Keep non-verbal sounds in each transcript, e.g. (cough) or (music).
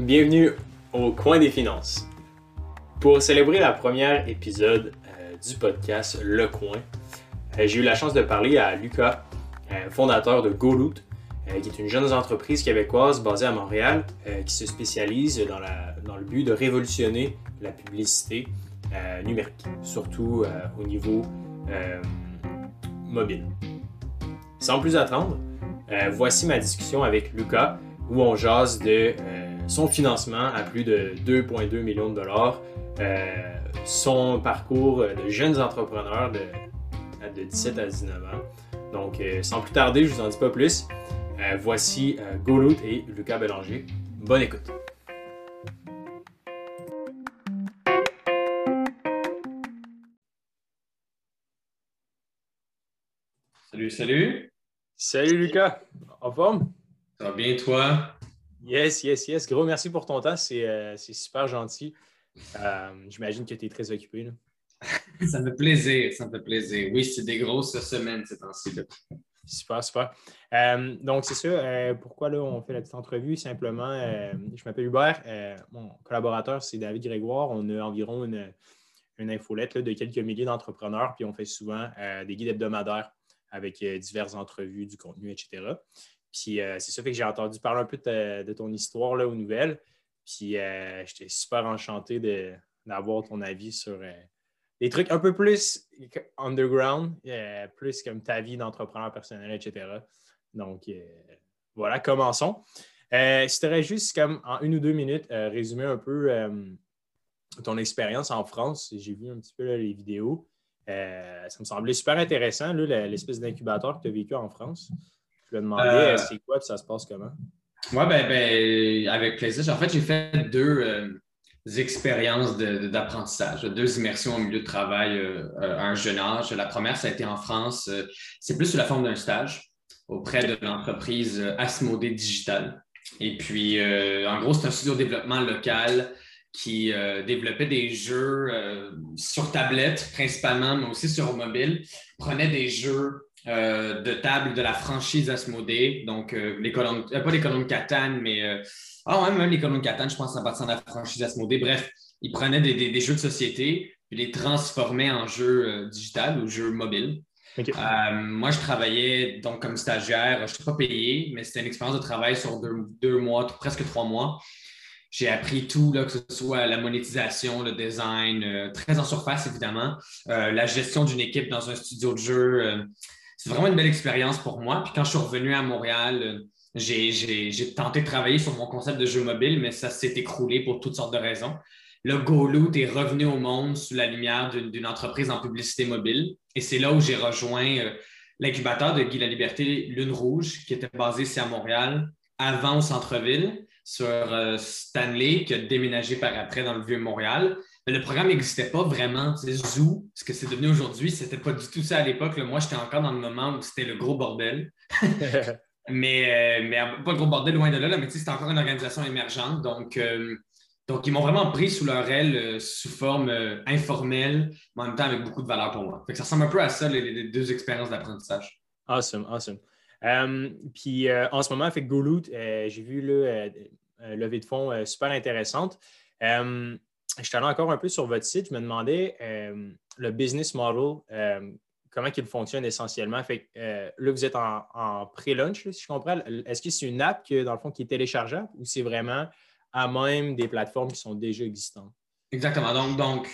Bienvenue au Coin des Finances. Pour célébrer la première épisode euh, du podcast Le Coin, euh, j'ai eu la chance de parler à Lucas, euh, fondateur de GoLoot, qui est une jeune entreprise québécoise basée à Montréal qui se spécialise dans, dans, le but de révolutionner la publicité numérique, surtout au niveau mobile. Sans plus attendre, voici ma discussion avec Lucas où on jase de son financement à plus de 2,2 millions de dollars, euh, son parcours de jeunes entrepreneurs de, de 17 à 19 ans. Donc, euh, sans plus tarder, je vous en dis pas plus. Euh, voici Golout et Lucas Bélanger. Bonne écoute. Salut, salut. Salut Lucas. En forme? Ça va bien, toi? Yes, yes, yes. Gros merci pour ton temps. C'est euh, super gentil. Euh, j'imagine que tu es très occupé. ça me fait plaisir. Ça me fait plaisir. Oui, c'est des grosses semaines ces temps-ci. Super, super. Euh, donc, c'est ça. pourquoi là, on fait la petite entrevue? Simplement, je m'appelle Hubert. mon collaborateur, c'est David Grégoire. On a environ une, une infolette de quelques milliers d'entrepreneurs, puis on fait souvent des guides hebdomadaires avec diverses entrevues, du contenu, etc. Puis euh, c'est ça fait que j'ai entendu parler un peu de, ton histoire là, aux nouvelles. Puis euh, j'étais super enchanté d'avoir ton avis sur euh, des trucs un peu plus underground, plus comme ta vie d'entrepreneur personnel, etc. Donc voilà, commençons. si tu juste comme en une ou deux minutes résumé un peu ton expérience en France, j'ai vu un petit peu les vidéos. ça me semblait super intéressant, l'espèce d'incubateur que tu as vécu en France. Je vais demander euh, c'est quoi et ça se passe comment? Oui, ben, ben, avec plaisir. En fait, j'ai fait deux euh, expériences d'apprentissage, deux immersions au milieu de travail euh, à un jeune âge. La première, ça a été en France. c'est plus sous la forme d'un stage auprès de l'entreprise Asmodée Digital. Et puis, en gros, c'est un studio de développement local qui développait des jeux sur tablette principalement, mais aussi sur mobile. Prenait des jeux euh, de table de la franchise Asmodée. Donc, euh, les colonnes, euh, pas les colonnes Catane, mais. ah, ouais, même les colonnes Catane, je pense, ça appartient à la franchise Asmodée. Bref, ils prenaient des, jeux de société puis les transformaient en jeux digital ou jeux mobiles. moi, je travaillais donc comme stagiaire. Je ne suis pas payé, mais c'était une expérience de travail sur deux, mois, presque trois mois. J'ai appris tout, là, que ce soit la monétisation, le design, très en surface évidemment, la gestion d'une équipe dans un studio de jeu c'est vraiment une belle expérience pour moi. Puis quand je suis revenu à Montréal, euh, j'ai tenté de travailler sur mon concept de jeu mobile, mais ça s'est écroulé pour toutes sortes de raisons. Le GoLoot est revenu au monde sous la lumière d'une entreprise en publicité mobile. Et c'est là où j'ai rejoint euh, l'incubateur de Guy La Liberté, Lune Rouge, qui était basé ici à Montréal, avant au centre-ville, sur euh, Stanley, qui a déménagé par après dans le vieux Montréal le programme n'existait pas vraiment. Zoo, ce que c'est devenu aujourd'hui, c'était pas du tout ça à l'époque. Moi, j'étais encore dans le moment où c'était le gros bordel. (laughs) mais, euh, mais pas le gros bordel loin de là, mais c'était encore une organisation émergente. Donc, euh, donc ils m'ont vraiment pris sous leur aile euh, sous forme informelle, mais en même temps avec beaucoup de valeur pour moi. ça ressemble un peu à ça, les, deux expériences d'apprentissage. Awesome, awesome. puis en ce moment, avec GoLoot, j'ai vu le levée de fonds super intéressante je suis allé encore un peu sur votre site. Je me demandais euh, le business model, euh, comment il fonctionne essentiellement. Euh, là, vous êtes en, en pré-launch, si je comprends. Est-ce que c'est une app que, dans le fond, qui est téléchargeable ou c'est vraiment à même des plateformes qui sont déjà existantes? Exactement. Donc, donc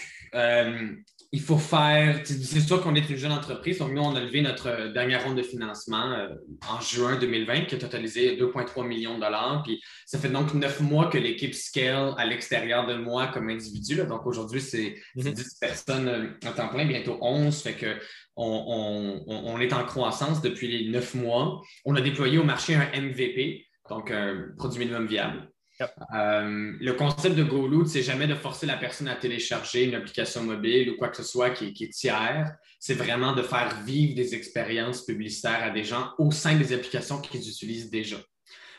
il faut faire. C'est sûr qu'on est une jeune entreprise. Donc, nous, on a levé notre dernière ronde de financement euh, en juin 2020 qui a totalisé 2,3 millions de dollars. Puis, ça fait donc neuf mois que l'équipe scale à l'extérieur de moi comme individu. Donc, aujourd'hui, c'est 10 mhm. personnes euh, en temps plein, bientôt 11. Fait que on, est en croissance depuis les neuf mois. On a déployé au marché un MVP, donc un produit minimum viable. Euh, le concept de GoLoot, c'est jamais de forcer la personne à télécharger une application mobile ou quoi que ce soit qui, est tiers. C'est vraiment de faire vivre des expériences publicitaires à des gens au sein des applications qu'ils utilisent déjà.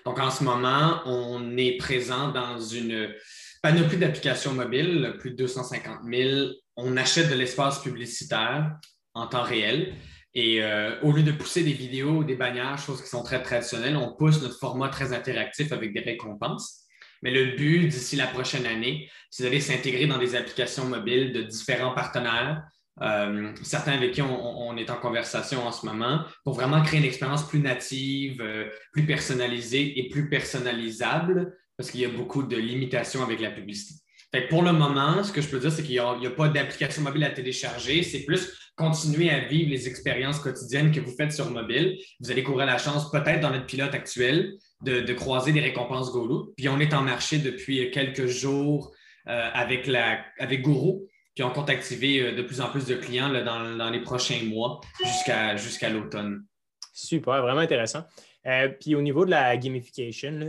Donc, en ce moment, on est présent dans une panoplie d'applications mobiles, plus de 250 000. On achète de l'espace publicitaire en temps réel. Et euh, au lieu de pousser des vidéos des bannières, choses qui sont très traditionnelles, on pousse notre format très interactif avec des récompenses. Mais le but d'ici la prochaine année, c'est d'aller s'intégrer dans des applications mobiles de différents partenaires, euh, certains avec qui on, est en conversation en ce moment, pour vraiment créer une expérience plus native, euh, plus personnalisée et plus personnalisable, parce qu'il y a beaucoup de limitations avec la publicité. pour le moment, ce que je peux dire, c'est qu'il n'y a, pas d'application mobile à télécharger. C'est plus continuer à vivre les expériences quotidiennes que vous faites sur mobile. Vous allez courir la chance, peut-être dans notre pilote actuel, de, croiser des récompenses GoLoot. Puis on est en marché depuis quelques jours euh, avec, la, avec Guru, puis on compte activer euh, de plus en plus de clients dans, les prochains mois jusqu'à jusqu'à l'automne. Super, vraiment intéressant. Euh, puis au niveau de la gamification,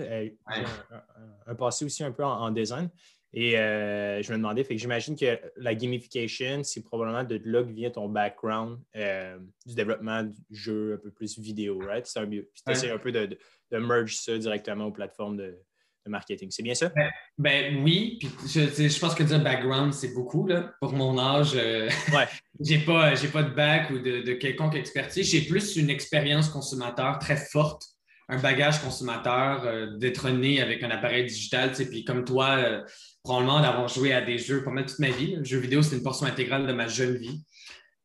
un, passé aussi un peu en design. Et euh, je me demandais, fait que j'imagine que la gamification, c'est probablement de là que vient ton background euh, du développement du jeu un peu plus vidéo, right? C'est un, un peu de, de, merge ça directement aux plateformes de, marketing. C'est bien ça? Ben, ben oui, puis je, pense que dire background, c'est beaucoup. Là. Pour mon âge, euh, ouais. (laughs) j'ai pas, pas de bac ou de, de quelconque expertise. J'ai plus une expérience consommateur très forte un bagage consommateur, d'être né avec un appareil digital, puis comme toi, probablement d'avoir joué à des jeux pendant toute ma vie. Le jeu vidéo, c'est une portion intégrale de ma jeune vie.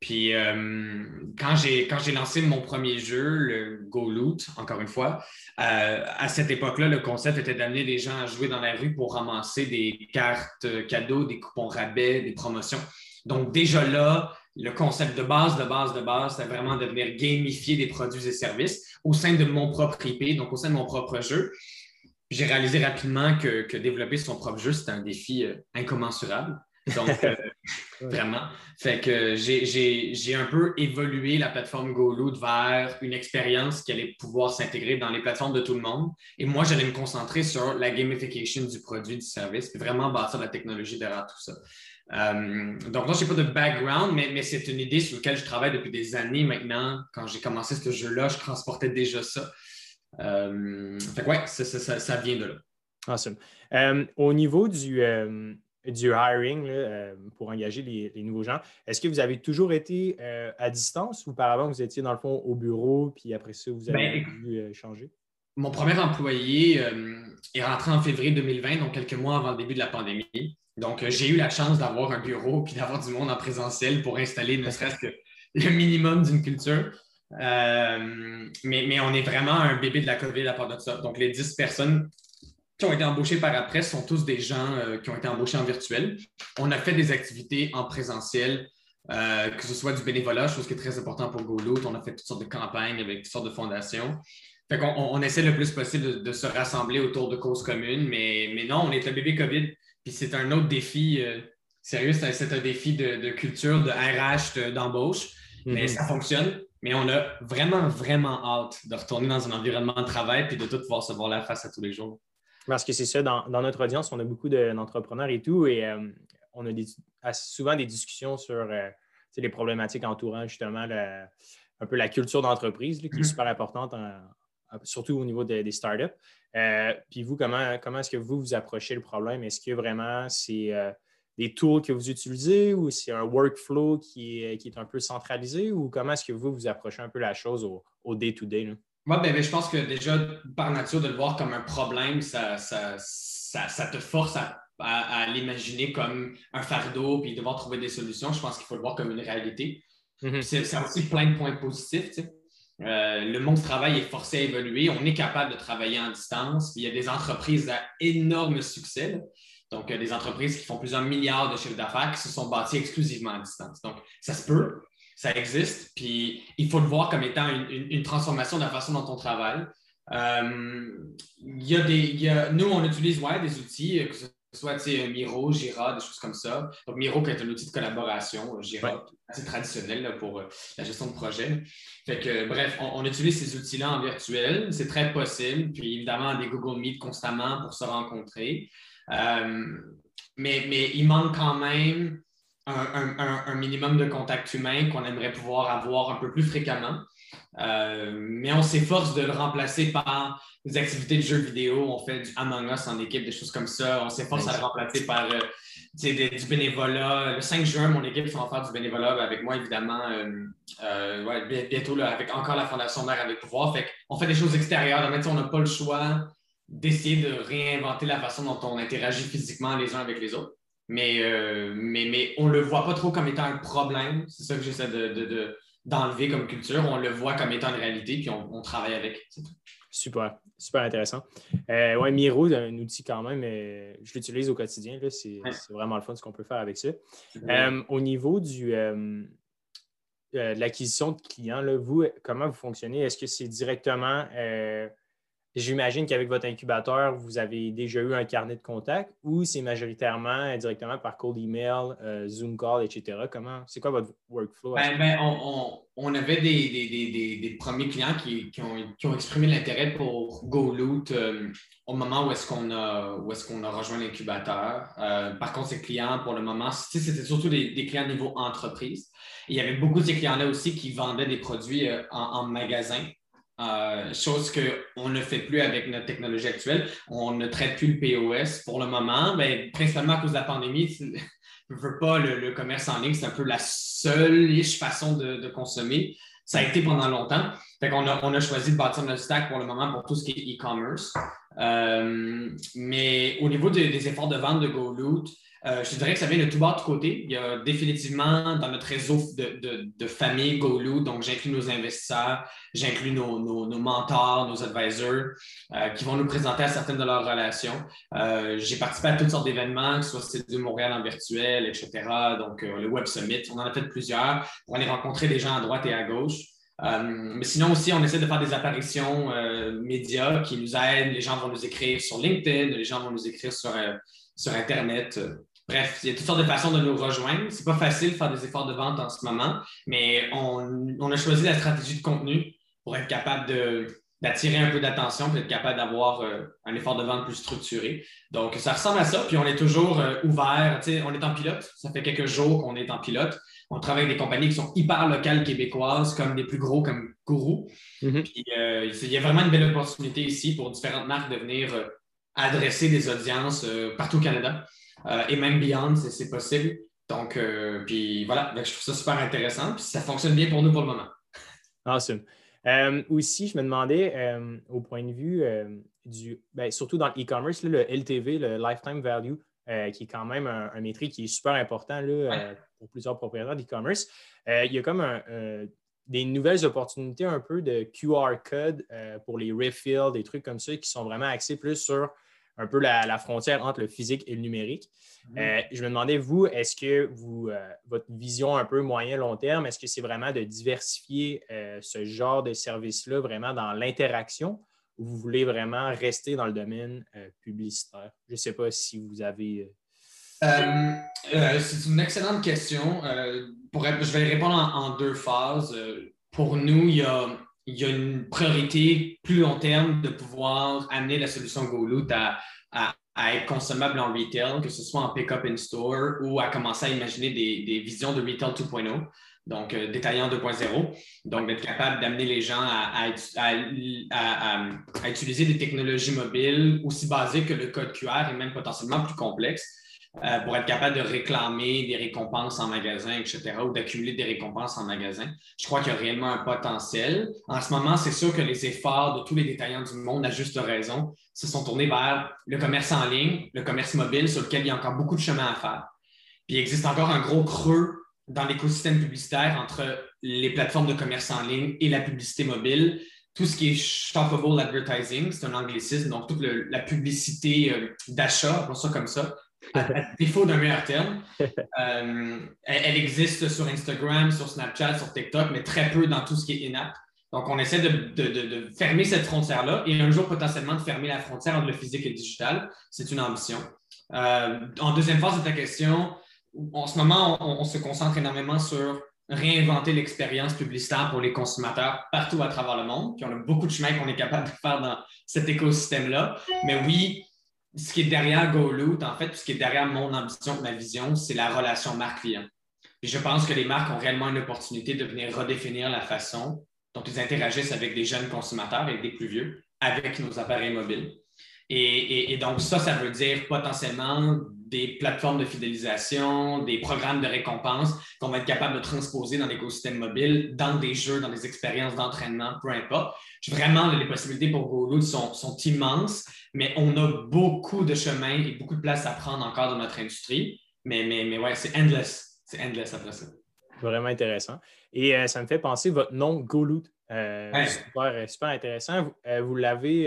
Puis euh, quand j'ai lancé mon premier jeu, le Go Loot, encore une fois, euh, à cette époque-là, le concept était d'amener les gens à jouer dans la rue pour ramasser des cartes cadeaux, des coupons rabais, des promotions. Donc déjà là, le concept de base, de base, de base, c'est vraiment de venir gamifier des produits et services au sein de mon propre IP, donc au sein de mon propre jeu j'ai réalisé rapidement que, développer son propre jeu, c'était un défi euh, incommensurable. Donc, euh, (laughs) (laughs) vraiment. Fait que j'ai un peu évolué la plateforme GoLoot vers une expérience qui allait pouvoir s'intégrer dans les plateformes de tout le monde. Et moi, j'allais me concentrer sur la gamification du produit, du service, puis vraiment bâtir la technologie derrière tout ça. Euh, donc, moi, je n'ai pas de background, mais, mais c'est une idée sur laquelle je travaille depuis des années maintenant. Quand j'ai commencé ce jeu-là, je transportais déjà ça. Euh, fait ouais, ça, vient de là. Awesome. Euh, au niveau du, euh, du hiring pour engager les, nouveaux gens, est-ce que vous avez toujours été à distance ou auparavant vous étiez dans le fond au bureau, puis après ça, vous avez ben, dû changer? Mon premier employé est rentré en février 2020, donc quelques mois avant le début de la pandémie. Donc, j'ai eu la chance d'avoir un bureau puis d'avoir du monde en présentiel pour installer ne serait-ce que le minimum d'une culture. Euh, mais, on est vraiment un bébé de la COVID à part de ça. Donc, les 10 personnes qui ont été embauchées par après sont tous des gens euh, qui ont été embauchés en virtuel. On a fait des activités en présentiel, euh, que ce soit du bénévolat, chose qui est très important pour GoLoot. On a fait toutes sortes de campagnes avec toutes sortes de fondations. Fait qu'on on, essaie le plus possible de, se rassembler autour de causes communes, mais, mais non, on est un bébé COVID. Puis c'est un autre défi. sérieux, c'est un, défi de, culture, de RH, d'embauche. Mais mm-hmm. ça fonctionne. Mais on a vraiment, vraiment hâte de retourner dans un environnement de travail puis de tout pouvoir se voir la face à tous les jours. Parce que c'est ça, dans, notre audience, on a beaucoup d'entrepreneurs et tout, et euh, on a souvent des discussions sur euh, les problématiques entourant justement un peu la culture d'entreprise qui est mm-hmm. super importante, surtout au niveau des startups. Euh, puis vous, comment, comment est-ce que vous vous approchez le problème? Est-ce que vraiment c'est des tools que vous utilisez ou c'est un workflow qui est, qui est un peu centralisé? Ou comment est-ce que vous vous approchez un peu la chose au day-to-day? Moi, ben, ben, je pense que déjà, par nature, de le voir comme un problème, ça, ça, ça, te force à, à, l'imaginer comme un fardeau puis devoir trouver des solutions. Je pense qu'il faut le voir comme une réalité. Mm-hmm. C'est aussi plein de points positifs. Euh, le monde du travail est forcé à évoluer. On est capable de travailler en distance. Il y a des entreprises à énorme succès. Donc, euh, des entreprises qui font plusieurs milliards de chiffres d'affaires qui se sont bâties exclusivement à distance. Donc, ça se peut, ça existe, puis il faut le voir comme étant une, transformation de la façon dont on travaille. Euh, nous, on utilise ouais, des outils, euh, que ce soit Miro, Jira, des choses comme ça. Donc, Miro, qui est un outil de collaboration, Jira, assez traditionnel pour la gestion de projet. Fait que, bref, on, on utilise ces outils-là en virtuel. C'est très possible. Puis, évidemment, des Google Meet constamment pour se rencontrer. Euh, mais, mais il manque quand même un, minimum de contact humain qu'on aimerait pouvoir avoir un peu plus fréquemment. Euh, mais on s'efforce de le remplacer par des activités de jeux vidéo. On fait du Among Us en équipe, des choses comme ça. On s'efforce à le remplacer par euh, du bénévolat. Le 5 juin, mon équipe va faire du bénévolat avec moi, évidemment. bientôt, avec encore la Fondation Mère avec pouvoir. Fait on fait des choses extérieures. on n'a pas le choix d'essayer de réinventer la façon dont on interagit physiquement les uns avec les autres. Mais, euh, mais, mais on ne le voit pas trop comme étant un problème. C'est ça que j'essaie de, d'enlever comme culture. On le voit comme étant une réalité, puis on, travaille avec. Super, super intéressant. Euh, ouais, Miro, un outil quand même, euh, je l'utilise au quotidien. C'est, vraiment le fun ce qu'on peut faire avec ça. Euh, au niveau du, de l'acquisition de clients, là, vous, comment vous fonctionnez? Est-ce que c'est directement J'imagine qu'avec votre incubateur, vous avez déjà eu un carnet de contact ou c'est majoritairement euh, directement par cold email, euh, Zoom call, etc. Comment, c'est quoi votre workflow? Ben, ben, on, avait des, premiers clients qui, ont, exprimé l'intérêt pour GoLoot euh, au moment où est-ce qu'on a, est qu'on a rejoint l'incubateur. par contre, ces clients, pour le moment, c'était surtout des, clients niveau entreprise. il y avait beaucoup de ces clients-là aussi qui vendaient des produits en magasin. Euh, chose qu'on ne fait plus avec notre technologie actuelle. On ne traite plus le POS pour le moment, mais principalement à cause de la pandémie. (laughs) Je ne veux pas le, commerce en ligne, c'est un peu la seule façon de, consommer. Ça a été pendant longtemps. on, a, choisi de bâtir notre stack pour le moment pour tout ce qui est e-commerce. Euh, mais au niveau des efforts de vente de GoLoot, euh, je dirais que ça vient de tout bas de côté. Il y a définitivement dans notre réseau de, famille GoLoo, donc j'inclus nos investisseurs, j'inclus nos, mentors, nos advisors euh, qui vont nous présenter à certaines de leurs relations. J'ai participé à toutes sortes d'événements, que ce soit de Montréal en virtuel, etc. Donc le Web Summit, on en a fait plusieurs pour aller rencontrer des gens à droite et à gauche. Mais sinon aussi, on essaie de faire des apparitions médias qui nous aident. Les gens vont nous écrire sur LinkedIn, les gens vont nous écrire sur, sur Internet. Bref, il y a toutes sortes de façons de nous rejoindre. C'est pas facile de faire des efforts de vente en ce moment, mais on, a choisi la stratégie de contenu pour être capable d'attirer un peu d'attention pour être capable d'avoir euh, un effort de vente plus structuré. Donc, ça ressemble à ça. Puis, on est toujours euh, ouvert. on est en pilote. Ça fait quelques jours qu'on est en pilote. On travaille avec des compagnies qui sont hyper locales québécoises, comme des plus gros comme Guru. Mm-hmm. Puis, euh, il y a vraiment une belle opportunité ici pour différentes marques de venir adresser des audiences partout au Canada. Euh, et même Beyond, c'est possible. Donc, euh, puis voilà, je trouve ça super intéressant. Puis ça fonctionne bien pour nous pour le moment. Awesome. Euh, aussi, je me demandais, au point de vue du, ben, surtout dans l'e-commerce, le LTV, le Lifetime Value, qui est quand même un, un, métrique qui est super important là, pour plusieurs propriétaires d'e-commerce. il y a comme des nouvelles opportunités un peu de QR code pour les refills, des trucs comme ça qui sont vraiment axés plus sur un peu la, frontière entre le physique et le numérique. Mhm. Euh, je me demandais, vous, est-ce que vous, euh, votre vision un peu moyen-long terme, est-ce que c'est vraiment de diversifier euh, ce genre de service-là vraiment dans l'interaction? Ou vous voulez vraiment rester dans le domaine publicitaire? Je ne sais pas si vous avez. c'est une excellente question. Je vais répondre en deux phases. pour nous, il y a une priorité plus long terme de pouvoir amener la solution GoLoot à, être consommable en retail, que ce soit en pick-up in store ou à commencer à imaginer des, visions de retail 2.0, donc euh, détaillant 2.0. Donc, d'être capable d'amener les gens à, à, utiliser des technologies mobiles aussi basées que le code QR et même potentiellement plus complexes euh, pour être capable de réclamer des récompenses en magasin, etc., ou d'accumuler des récompenses en magasin. Je crois qu'il y a réellement un potentiel. En ce moment, c'est sûr que les efforts de tous les détaillants du monde, à juste raison, se sont tournés vers le commerce en ligne, le commerce mobile, sur lequel il y a encore beaucoup de chemin à faire. Puis il existe encore un gros creux dans l'écosystème publicitaire entre les plateformes de commerce en ligne et la publicité mobile. Tout ce qui est shoppable advertising, c'est un anglicisme, donc toute la publicité euh, d'achat, pour ça comme ça, à, défaut d'un meilleur terme. Euh, elle, existe sur Instagram, sur Snapchat, sur TikTok, mais très peu dans tout ce qui est in-app. Donc, on essaie de, fermer cette frontière-là et un jour potentiellement de fermer la frontière entre le physique et le digital. C'est une ambition. Euh, en deuxième phase de ta question, en ce moment, on, se concentre énormément sur réinventer l'expérience publicitaire pour les consommateurs partout à travers le monde. Puis on a beaucoup de chemin qu'on est capable de faire dans cet écosystème-là. Mais oui, ce qui est derrière GoLoot, en fait, ce qui est derrière mon ambition, ma vision, c'est la relation marque-client. je pense que les marques ont réellement une opportunité de venir redéfinir la façon dont ils interagissent avec des jeunes consommateurs et des plus vieux avec nos appareils mobiles. Et, donc, ça, ça veut dire potentiellement des plateformes de fidélisation, des programmes de récompense qu'on va être capable de transposer dans l'écosystème mobile, dans des jeux, dans des expériences d'entraînement, peu importe. Vraiment, les possibilités pour GoLoot sont, sont immenses, mais on a beaucoup de chemin et beaucoup de place à prendre encore dans notre industrie. Mais, mais, mais ouais, c'est endless. C'est endless après ça. Vraiment intéressant. Et euh, ça me fait penser votre nom GoLoot. Euh, super, super, intéressant. Vous, euh, l'avez,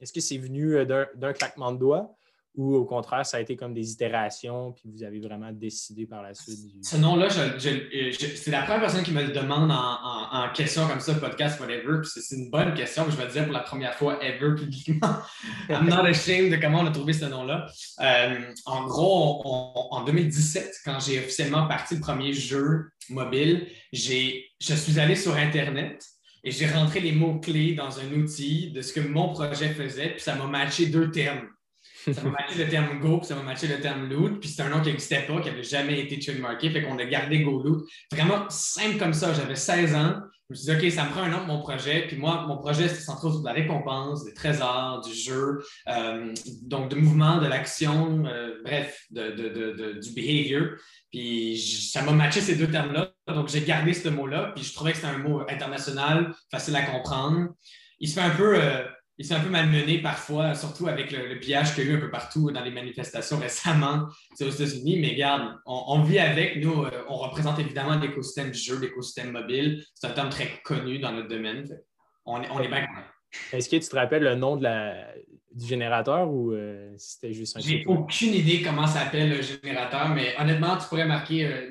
est-ce que c'est venu d'un claquement de doigts? Ou au contraire, ça a été comme des itérations, puis vous avez vraiment décidé par la suite du... Ce nom-là, c'est la première personne qui me le demande en, question comme ça, podcast, whatever. C'est une bonne question que je vais dire pour la première fois ever publiquement. (laughs) I'm not ashamed de comment on a trouvé ce nom-là. Euh, en gros, en 2017, quand j'ai officiellement parti le premier jeu mobile, je suis allé sur Internet et j'ai rentré les mots-clés dans un outil de ce que mon projet faisait, puis ça m'a matché deux termes ça m'a matché le terme Go, puis ça m'a matché le terme Loot, puis c'est un nom qui n'existait pas, qui n'avait jamais été trademarké, fait qu'on a gardé Go Loot. Vraiment simple comme ça. J'avais 16 ans. Je me suis dit, OK, ça me prend un nom pour mon projet. Puis moi, mon projet, c'était centré autour de la récompense, des trésors, du jeu, euh, donc de mouvement, de l'action, euh, bref, de, du behavior. Puis ça m'a matché ces deux termes-là. Donc j'ai gardé ce mot-là. Puis je trouvais que c'était un mot international, facile à comprendre. Il se fait un peu. Euh, il s'est un peu malmené parfois, surtout avec le, pillage qu'il y a eu un peu partout dans les manifestations récemment aux États-Unis. Mais regarde, on, vit avec. Nous, euh, on représente évidemment l'écosystème du jeu, l'écosystème mobile. C'est un terme très connu dans notre domaine. On on est bien Est-ce que tu te rappelles le nom de la, du générateur ou euh, c'était juste un J'ai aucune idée comment s'appelle le générateur, mais honnêtement, tu pourrais marquer euh,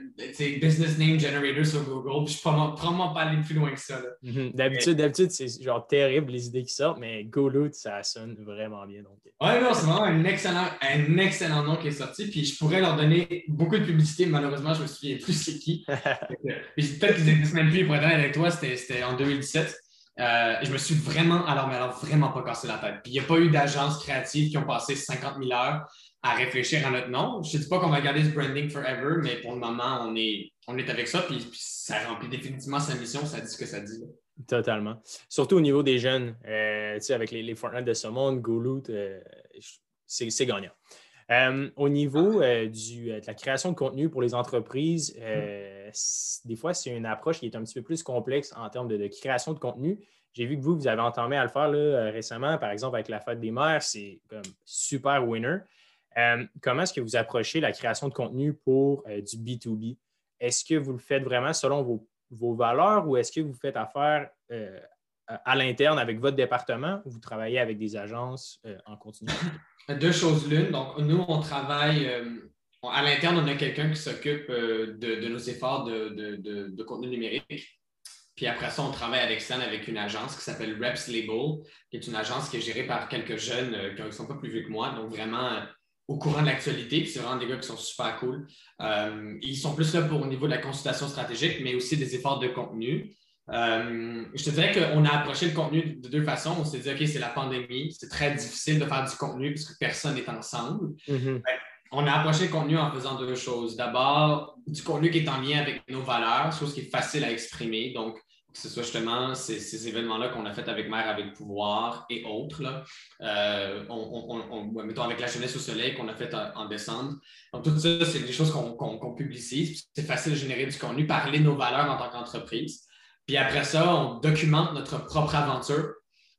Business Name Generator sur Google, puis je ne probablement pas aller plus loin que ça. Mhm. D'habitude, c'est genre terrible les idées qui sortent, mais GoLoot, ça sonne vraiment bien. Donc... Ouais, non, c'est vraiment un excellent, un excellent nom qui est sorti, puis je pourrais leur donner beaucoup de publicité, malheureusement, je me souviens plus c'est qui. (laughs) Peut-être qu'ils n'existent même plus, pour être avec toi, c'était en 2017. Euh, je me suis vraiment, alors, mais alors, vraiment pas cassé la tête. Puis il n'y a pas eu d'agences créatives qui ont passé 50 000 heures à réfléchir à notre nom. Je ne dis pas qu'on va garder ce branding forever, mais pour le moment, on est, on est avec ça. Puis, ça remplit définitivement sa mission. Ça dit ce que ça dit. Totalement. Surtout au niveau des jeunes. Euh, tu sais, avec les, les Fortnite de ce monde, GoLoot, euh, c'est gagnant. Euh, au niveau du, de la création de contenu pour les entreprises, des fois, c'est une approche qui est un petit peu plus complexe en termes de, création de contenu. J'ai vu que vous, vous avez entendu à le faire là, récemment, par exemple avec la fête des mères, c'est comme super winner. Euh, comment est-ce que vous approchez la création de contenu pour euh, du B2B? Est-ce que vous le faites vraiment selon vos, valeurs ou est-ce que vous faites affaire euh, à l'interne avec votre département ou vous travaillez avec des agences en continu? (laughs) Deux choses l'une. Donc, nous, on travaille à l'interne, on a quelqu'un qui s'occupe de, nos efforts de, contenu numérique. Puis après ça, on travaille avec l'externe avec une agence qui s'appelle Reps Label, qui est une agence qui est gérée par quelques jeunes qui ne sont pas plus vieux que moi. Donc, vraiment, au courant de l'actualité. C'est vraiment des gars qui sont super cool. Euh, ils sont plus là pour au niveau de la consultation stratégique, mais aussi des efforts de contenu. Euh, je te dirais qu'on a approché le contenu de deux façons. On s'est dit, OK, c'est la pandémie, c'est très difficile de faire du contenu puisque personne n'est ensemble. Mm-hmm. Ben, on a approché le contenu en faisant deux choses. D'abord, du contenu qui est en lien avec nos valeurs, chose qui est facile à exprimer. Donc, que ce soit justement ces, événements-là qu'on a fait avec Mère avec Pouvoir et autres. Euh, mettons avec la jeunesse au soleil qu'on a fait en, décembre. Donc, tout ça, c'est des choses qu'on publicise. C'est facile de générer du contenu, parler de nos valeurs en tant qu'entreprise. Puis après ça, on documente notre propre aventure.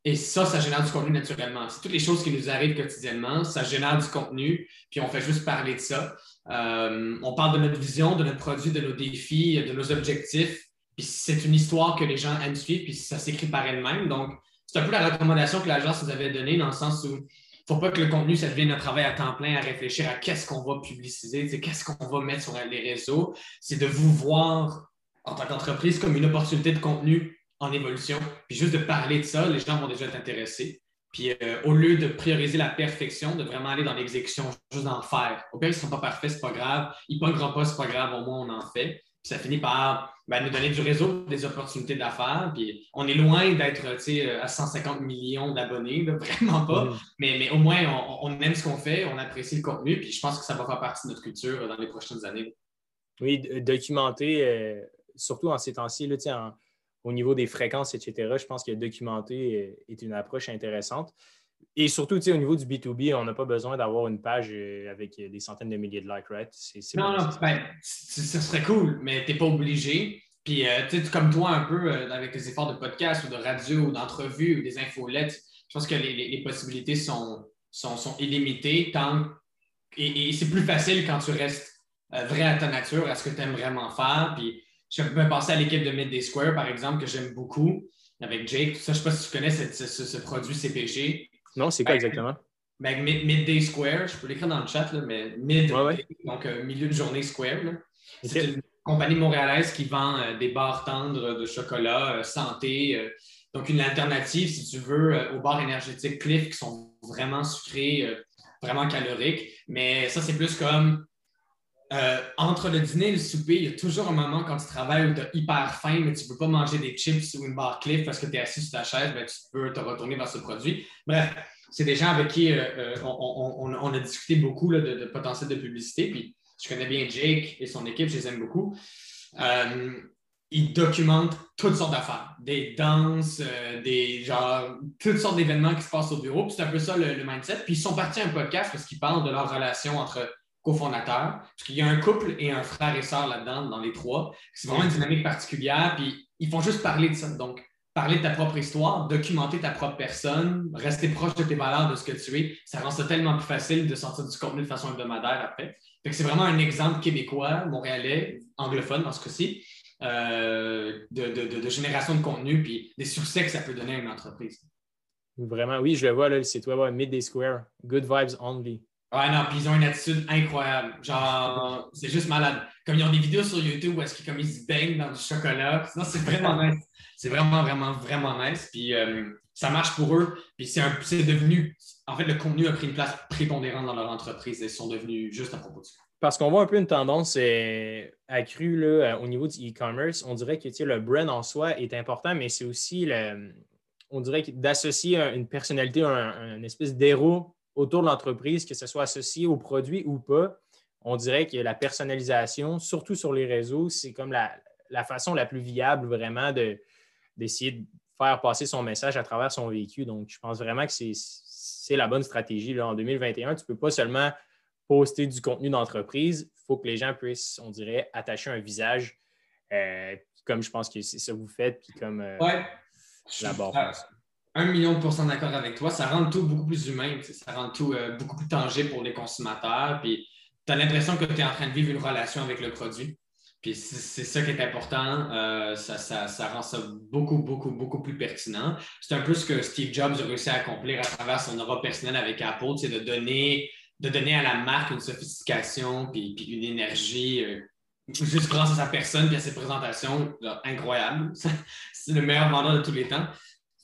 Et ça, ça génère du contenu naturellement. C'est toutes les choses qui nous arrivent quotidiennement, ça génère du contenu, puis on fait juste parler de ça. Euh, on parle de notre vision, de notre produit, de nos défis, de nos objectifs puis c'est une histoire que les gens aiment suivre, puis ça s'écrit par elle-même. Donc, c'est un peu la recommandation que l'agence nous avait donnée dans le sens où il ne faut pas que le contenu, ça devienne un travail à temps plein à réfléchir à qu'est-ce qu'on va publiciser, qu'est-ce qu'on va mettre sur les réseaux. C'est de vous voir en tant qu'entreprise comme une opportunité de contenu en évolution. Puis juste de parler de ça, les gens vont déjà être intéressés. Puis euh, au lieu de prioriser la perfection, de vraiment aller dans l'exécution, juste d'en faire. Au pire, ils ne seront pas parfaits, c'est pas grave. Ils ne pas, c'est pas grave, au moins on en fait. Puis ça finit par ben, nous donner du réseau, des opportunités d'affaires. Puis on est loin d'être à 150 millions d'abonnés, (laughs) vraiment pas. Mm. Mais, mais, au moins, on, aime ce qu'on fait, on apprécie le contenu. Puis je pense que ça va faire partie de notre culture dans les prochaines années. Oui, documenter, euh, surtout en ces temps-ci, au niveau des fréquences, etc., je pense que documenter est une approche intéressante. et surtout, au niveau du B2B, on n'a pas besoin d'avoir une page euh, avec des centaines de milliers de likes, right? non, non, ben, ce serait cool, mais tu n'es pas obligé. Puis, euh, tu comme toi, un peu, euh, avec les efforts de podcast ou de radio ou d'entrevue ou des infolettes, je pense que les, possibilités sont, sont, sont, illimitées. Tant, et, c'est plus facile quand tu restes vrai à ta nature, à ce que tu aimes vraiment faire. Puis, je peux penser à l'équipe de Midday Square, par exemple, que j'aime beaucoup, avec Jake. Ça, je ne sais pas si tu connais ce produit CPG. Non, c'est quoi ben, exactement? Ben, Midday Square, je peux l'écrire dans le chat, mais mid, donc euh, milieu de journée Square. C'est une compagnie montréalaise qui vend euh, des barres tendres de chocolat, euh, santé. donc, une alternative, si tu veux, aux barres énergétiques Cliff qui sont vraiment sucrées, vraiment caloriques. Mais ça, c'est plus comme entre le dîner et le souper, il y a toujours un moment quand tu travailles où tu as hyper faim, mais tu ne peux pas manger des chips ou une barre Cliff parce que tu es assis sur ta chaise, ben, tu peux te retourner vers ce produit. Bref, c'est des gens avec qui euh, euh, on, a discuté beaucoup de, potentiel de publicité. Puis je connais bien Jake et son équipe, je les aime beaucoup. Euh, ils documentent toutes sortes d'affaires, des danses, des genre toutes sortes d'événements qui se passent au bureau. c'est un peu ça le, mindset. Puis ils sont partis à un podcast parce qu'ils parlent de leur relation entre cofondateurs. Parce qu'il y a un couple et un frère et sœur là-dedans, dans les trois. C'est vraiment une dynamique particulière. Puis ils font juste parler de ça. Donc, parler de ta propre histoire, documenter ta propre personne, rester proche de tes valeurs, de ce que tu es, ça rend ça tellement plus facile de sortir du contenu de façon hebdomadaire après. c'est vraiment un exemple québécois, montréalais, anglophone dans ce cas-ci, euh, de, génération de contenu puis des succès que ça peut donner à une entreprise. Vraiment, oui, je le vois, là, le site web Midday Square, Good Vibes Only. Ouais, non, puis ils ont une attitude incroyable. Genre, c'est juste malade. Comme ils ont des vidéos sur YouTube où est-ce qu'ils se baignent dans du chocolat. Non, c'est vraiment (laughs) nice. C'est vraiment, vraiment, vraiment nice. Puis euh, ça marche pour eux. Puis c'est devenu, en fait, le contenu a pris une place prépondérante dans leur entreprise et ils sont devenus juste à propos de ça. Parce qu'on voit un peu une tendance euh, accrue là, euh, au niveau du e-commerce. On dirait que le brand en soi est important, mais c'est aussi, le, on dirait d'associer une personnalité, un, une espèce d'héros autour de l'entreprise, que ce soit associé au produit ou pas. On dirait que la personnalisation, surtout sur les réseaux, c'est comme la, la façon la plus viable vraiment de, d'essayer de faire passer son message à travers son véhicule. Donc, je pense vraiment que c'est la bonne stratégie. Là. En 2021, tu ne peux pas seulement poster du contenu d'entreprise. Il faut que les gens puissent, on dirait, attacher un visage, euh, comme je pense que c'est ça que vous faites, puis comme euh, la barre. Un million de pourcents d'accord avec toi. Ça rend tout beaucoup plus humain. Ça rend tout euh, beaucoup plus tangible pour les consommateurs. Puis tu as l'impression que tu es en train de vivre une relation avec le produit. Puis c'est ça qui est important. Euh, ça, rend ça beaucoup, beaucoup, beaucoup plus pertinent. C'est un peu ce que Steve Jobs a réussi à accomplir à travers son aura personnel avec Apple, c'est de donner, de donner à la marque une sophistication puis, une énergie euh, juste grâce à sa personne et à ses présentations incroyables. (laughs) c'est le meilleur vendeur de tous les temps.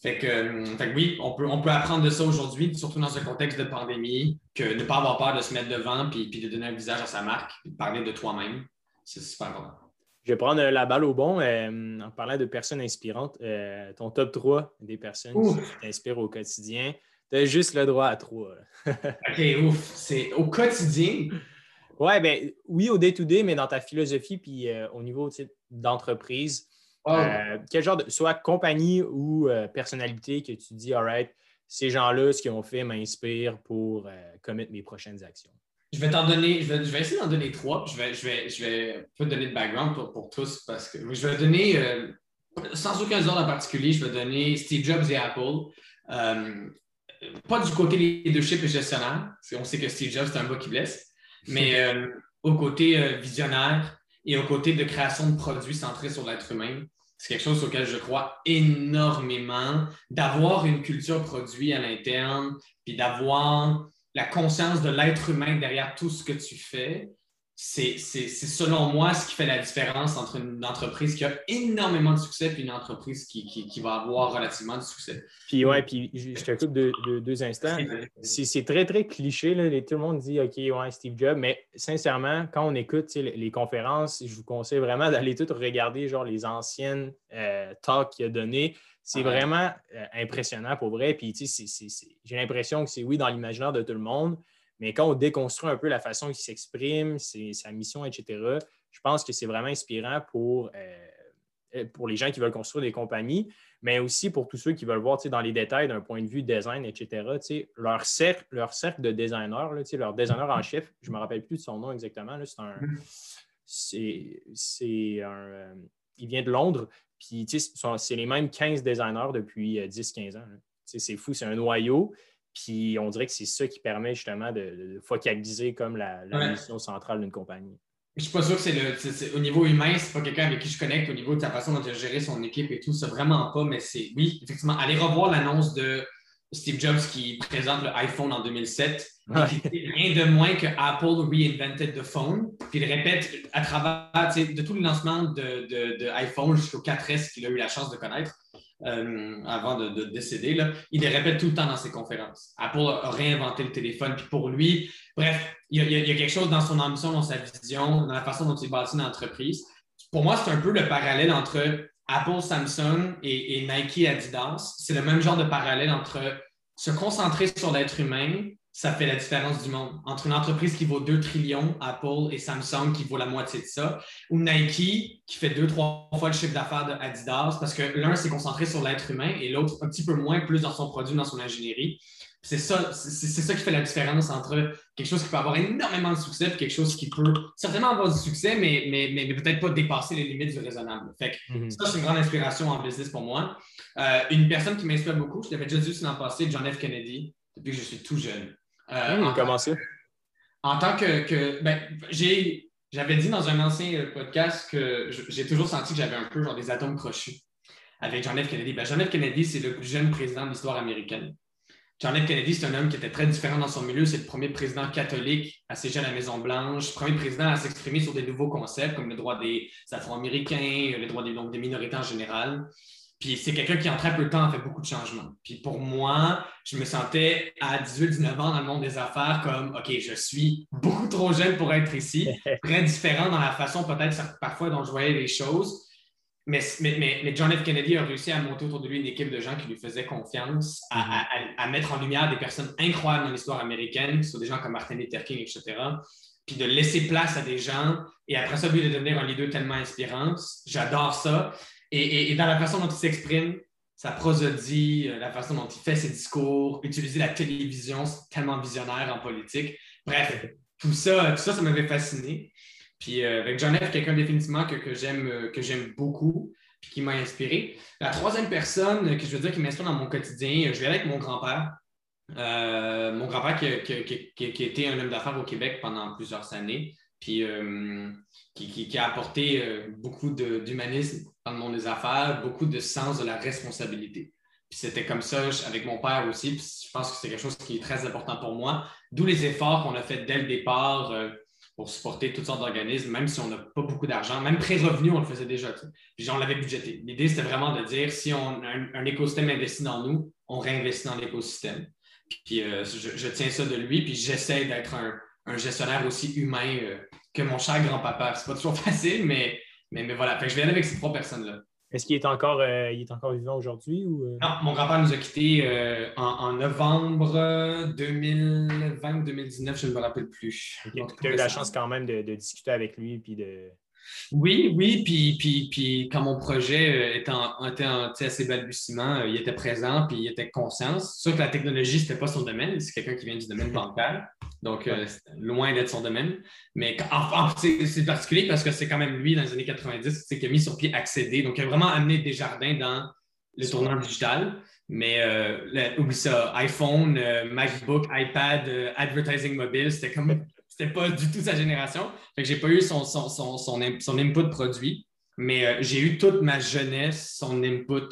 Fait que, oui, on peut, on peut apprendre de ça aujourd'hui, surtout dans un contexte de pandémie, que de ne pas avoir peur de se mettre devant puis, puis de donner un visage à sa marque, puis de parler de toi-même. C'est super important. Je vais prendre la balle au bon euh, en parlant de personnes inspirantes. Euh, ton top 3 des personnes qui t'inspirent au quotidien. Tu as juste le droit à 3. (laughs) OK, ouf. C'est au quotidien? Ouais, ben oui, au day-to-day, mais dans ta philosophie puis euh, au niveau d'entreprise. Oh. quel genre de, soit compagnie ou personnalité que tu dis, all right, ces gens-là, ce qu'ils ont fait m'inspire pour commettre mes prochaines actions? Je vais t'en donner, je vais, essayer d'en donner trois. Je vais, je vais, je vais pas donner de background pour, tous parce que je vais donner, euh, sans aucun ordre en particulier, je vais donner Steve Jobs et Apple. Euh, pas du côté leadership et gestionnaire, parce qu'on sait que Steve Jobs, c'est un gars qui blesse, mais euh, au côté visionnaire et au côté de création de produits centrés sur l'être humain. C'est quelque chose auquel je crois énormément, d'avoir une culture produit à l'interne, puis d'avoir la conscience de l'être humain derrière tout ce que tu fais, c'est selon moi ce qui fait la différence entre une entreprise qui a énormément de succès et une entreprise qui, va avoir relativement de succès. Puis ouais, puis je te coupe de, deux instants. C'est très, très cliché. Là. Tout le monde dit OK, ouais, Steve Jobs, mais sincèrement, quand on écoute les, conférences, je vous conseille vraiment (laughs) d'aller tout regarder genre les anciennes euh, talks qu'il a données. C'est vraiment euh, impressionnant pour vrai. Puis, j'ai l'impression que c'est oui dans l'imaginaire de tout le monde, mais quand on déconstruit un peu la façon qu'il s'exprime, sa mission, etc., je pense que c'est vraiment inspirant pour euh, euh, pour les gens qui veulent construire des compagnies, mais aussi pour tous ceux qui veulent voir dans les détails d'un point de vue design, etc. Leur cercle, leur cercle de designers, leur designer en chef, je ne me rappelle plus de son nom exactement. C'est un. Euh, il vient de Londres, puis c'est les mêmes 15 designers depuis 10-15 ans. C'est fou, c'est un noyau. Puis on dirait que c'est ça qui permet justement de, focaliser comme la, mission centrale d'une compagnie. Je suis pas sûr que c'est le. au niveau humain, c'est pas quelqu'un avec qui je connecte au niveau de sa façon dont il a géré son équipe et tout. C'est vraiment pas, mais c'est. Oui, effectivement, allez revoir l'annonce de Steve Jobs qui présente l'iPhone en 2007. rien de moins que Apple reinvented the phone. Puis il répète à travers de tous les lancements de, de, jusqu'au 4S qu'il a eu la chance de connaître. Euh, avant de, décéder, il les répète tout le temps dans ses conférences. Apple a réinventé le téléphone, puis pour lui, bref, il y, a, quelque chose dans son ambition, dans sa vision, dans la façon dont il bâtit une entreprise. Pour moi, c'est un peu le parallèle entre Apple, Samsung et, et Nike, Adidas. C'est le même genre de parallèle entre se concentrer sur l'être humain ça fait la différence du monde. Entre une entreprise qui vaut 2 trillions, Apple et Samsung qui vaut la moitié de ça, ou Nike qui fait deux, trois fois le chiffre d'affaires de Adidas parce que l'un s'est concentré sur l'être humain et l'autre un petit peu moins, plus dans son produit, dans son ingénierie. C'est ça, c'est ça qui fait la différence entre quelque chose qui peut avoir énormément de succès et quelque chose qui peut certainement avoir du succès, mais, mais, mais, peut-être pas dépasser les limites du raisonnable. Fait mhm. Ça, c'est une grande inspiration en business pour moi. Euh, une personne qui m'inspire beaucoup, je l'avais déjà dit l'an passé, John F. Kennedy, depuis que je suis tout jeune. Euh, hmm, comment ça? En tant que. ben, j'ai. J'avais dit dans un ancien euh, podcast que j'ai toujours senti que j'avais un peu genre des atomes crochus avec John F. Kennedy. Ben, John F. Kennedy, c'est le plus jeune président de l'histoire américaine. John F. Kennedy, c'est un homme qui était très différent dans son milieu. C'est le premier président catholique à siéger à la Maison-Blanche, le premier président à s'exprimer sur des nouveaux concepts comme le droit des Afro-Américains, le droit des, donc, des minorités en général. Puis c'est quelqu'un qui, en très peu de temps, a fait beaucoup de changements. Puis pour moi, je me sentais à 18-19 ans dans le monde des affaires comme, OK, je suis beaucoup trop jeune pour être ici, (laughs) très différent dans la façon peut-être parfois dont je voyais les choses. Mais, mais, mais, John F. Kennedy a réussi à monter autour de lui une équipe de gens qui lui faisaient confiance, à, à, mettre en lumière des personnes incroyables dans l'histoire américaine, qui sont des gens comme Martin Luther King, etc. Puis de laisser place à des gens et après ça, lui, de devenir un leader tellement inspirant. J'adore ça. Et, dans la façon dont il s'exprime, sa prosodie, euh, la façon dont il fait ses discours, utiliser la télévision, c'est tellement visionnaire en politique. Bref, tout ça, tout ça, ça m'avait fasciné. Puis euh, avec John F., quelqu'un définitivement que, que j'aime euh, beaucoup, puis qui m'a inspiré. La troisième personne que je veux dire qui m'inspire dans mon quotidien, je vais avec mon grand-père. mon grand-père qui, qui, qui, été un homme d'affaires au Québec pendant plusieurs années, puis qui, a apporté beaucoup d'humanisme dans le monde des affaires, beaucoup de sens de la responsabilité. Puis c'était comme ça avec mon père aussi. Puis je pense que c'est quelque chose qui est très important pour moi. D'où les efforts qu'on a fait dès le départ euh, pour supporter toutes sortes d'organismes, même si on n'a pas beaucoup d'argent. Même pré-revenu, on le faisait déjà. Puis on l'avait budgété. L'idée, c'était vraiment de dire si on un, écosystème investi dans nous, on réinvestit dans l'écosystème. Puis euh, je, tiens ça de lui, puis j'essaie d'être un, gestionnaire aussi humain euh, que mon cher grand-papa. C'est pas toujours (laughs) facile, mais mais, voilà, fait je aller avec ces trois personnes-là. Est-ce qu'il est encore, euh, est encore vivant aujourd'hui? Ou... Euh? Non, mon grand-père nous a quittés euh, en, novembre 2020-2019, je ne me rappelle plus. tu as eu la chance quand même de, discuter avec lui puis de. Oui, oui, puis, puis, puis quand mon projet était, en, était en, assez balbutiement, il était présent puis il était conscient. C'est sûr que la technologie, ce n'était pas son domaine, c'est quelqu'un qui vient du domaine (laughs) bancaire. Donc, euh, loin d'être son domaine. Mais c'est particulier parce que c'est quand même lui, dans les années 90, qui a mis sur pied Accéder. Donc, il a vraiment amené des jardins dans le tournant digital. Mais euh, oublie ça, iPhone, euh, MacBook, iPad, advertising mobile, c'était comme c'était pas du tout sa génération. Fait que j'ai pas eu son, son, son, son, input produit, mais j'ai eu toute ma jeunesse son input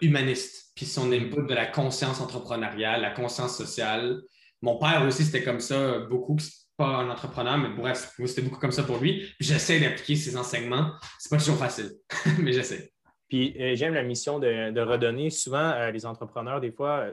humaniste, puis son input de la conscience entrepreneuriale, la conscience sociale, mon père aussi, c'était comme ça, beaucoup, pas un entrepreneur, mais bref, c'était beaucoup comme ça pour lui. J'essaie d'appliquer ses enseignements. C'est pas toujours facile, (laughs) mais j'essaie. Puis euh, j'aime la mission de, redonner. Souvent, euh, les entrepreneurs, des fois, euh,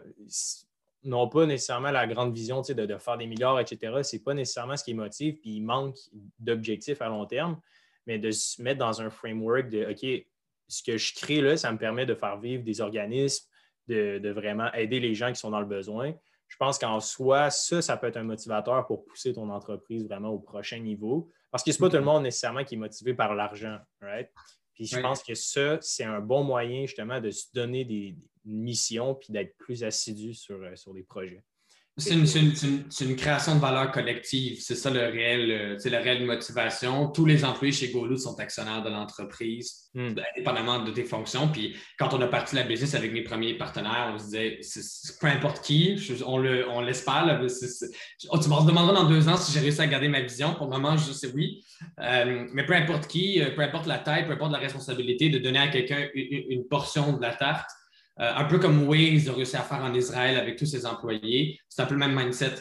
n'ont pas nécessairement la grande vision de, de, faire des milliards, etc. Ce n'est pas nécessairement ce qui motive, puis il manque d'objectifs à long terme, mais de se mettre dans un framework de OK, ce que je crée là, ça me permet de faire vivre des organismes, de vraiment aider les gens qui sont dans le besoin je pense qu'en soi, ça, ça peut être un motivateur pour pousser ton entreprise vraiment au prochain niveau. Parce que ce n'est pas tout le monde nécessairement qui est motivé par l'argent, right? Puis je pense que ça, c'est un bon moyen justement de se donner des, missions puis d'être plus assidu sur, sur des projets. C'est une, création de valeur collective. C'est ça le réel, euh, c'est la réelle motivation. Tous les employés chez GoLoot sont actionnaires de l'entreprise, hmm. indépendamment de tes fonctions. Puis quand on a parti la business avec mes premiers partenaires, on se disait, peu importe qui, on, le, on l'espère. Oh, tu me demanderas dans deux ans si j'ai réussi à garder ma vision. Pour le moment, je sais oui. Euh, mais peu importe qui, euh, peu importe la taille, peu importe la responsabilité, de donner à quelqu'un une portion de la tarte, un peu comme Waze a réussi à faire en Israël avec tous ses employés. C'est un peu le même mindset.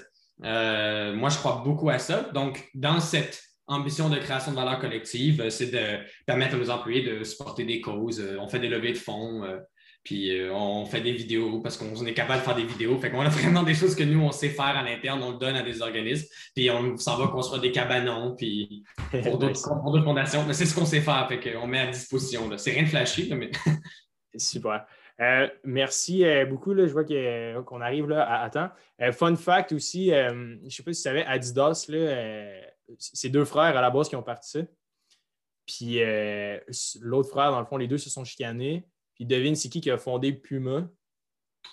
Euh, moi, je crois beaucoup à ça. Donc, dans cette ambition de création de valeur collective, euh, c'est de permettre à nos employés de supporter des causes. On fait des levées de fonds, puis on fait des vidéos parce qu'on est capable de faire des vidéos. Fait qu'on a (laughs) vraiment des choses que nous, on sait faire à l'interne, on le donne à des organismes, puis on s'en va construire des cabanons, puis (laughs) pour d'autres fondations. Mais c'est ce qu'on sait faire, fait qu'on met à disposition. C'est rien de flashy, mais... Super. Euh, merci euh, beaucoup. je vois qu'on arrive là à, temps. Euh, fun fact aussi, je ne sais pas si tu savais, Adidas, c'est deux frères à la base qui ont parti ça. Puis l'autre frère, dans le fond, les deux se sont chicanés. Puis devine, c'est qui qui a fondé Puma?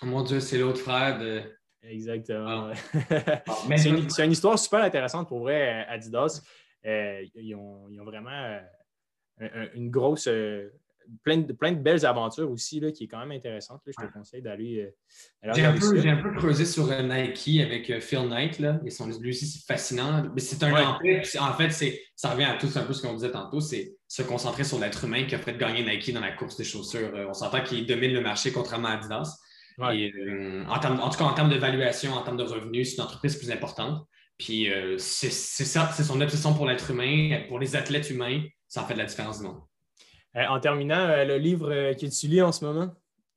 Oh mon Dieu, c'est l'autre frère de. Exactement. Ah. (laughs) Ah, c'est une, histoire super intéressante pour vrai, Adidas. Ils ont, vraiment une grosse plein de, plein de belles aventures aussi, là, qui est quand même intéressante. je te conseille d'aller. Euh, j'ai, un peu, j'ai un peu creusé sur euh, Nike avec euh, Phil Knight. Là, et son, lui aussi, c'est fascinant. Mais c'est un En fait, ça revient à tout un peu ce qu'on disait tantôt. C'est se concentrer sur l'être humain qui a fait gagner Nike dans la course des chaussures. on s'entend qu'il domine le marché contrairement à Adidas. Et, en, termes, en tout cas, en termes d'évaluation, en termes de revenus, c'est une entreprise plus importante. Puis c'est, c'est ça, c'est son obsession pour l'être humain, pour les athlètes humains, ça en fait de la différence du monde. Euh, en terminant, euh, le livre euh, que tu lis en ce moment?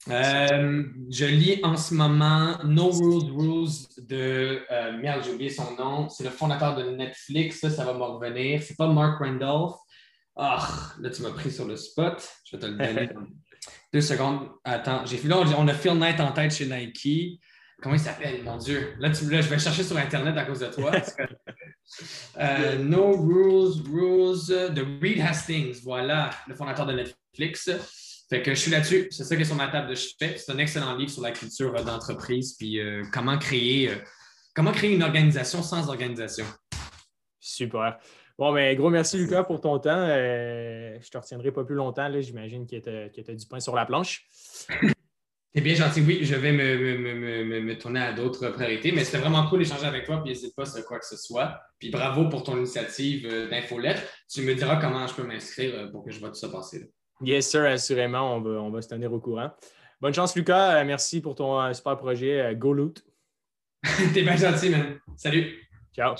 je lis en ce moment No Rules Rules de. merde, j'ai oublié son nom. C'est le fondateur de Netflix. Ça, ça va me revenir. C'est pas Mark Randolph. Ah, là, tu m'as pris sur le spot. Je vais te le (laughs) donner. Deux secondes. Attends, j'ai on a Phil Knight en tête chez Nike. Comment il s'appelle, mon Dieu? Là, tu, là, je vais chercher sur Internet à cause de toi. Euh, no Rules, Rules de Reed Hastings, voilà, le fondateur de Netflix. Fait que je suis là-dessus. C'est ça qui est sur ma table de chevet. C'est un excellent livre sur la culture d'entreprise, puis euh, comment créer euh, comment créer une organisation sans organisation. Super. Bon, mais ben, gros merci, Lucas, pour ton temps. je te retiendrai pas plus longtemps. J'imagine que tu as, du pain sur la planche. C'est bien gentil. Oui, je vais me, tourner à d'autres priorités, mais c'était vraiment cool d'échanger avec toi, puis n'hésite pas sur quoi que ce soit. Puis bravo pour ton initiative euh, d'infolettre. Tu me diras comment je peux m'inscrire euh, pour que je vois tout ça passer. Yes, sir, assurément, on va, on va se tenir au courant. Bonne chance, Lucas. Euh, merci pour ton super projet Go Loot. (laughs) T'es bien gentil, man. Salut. Ciao.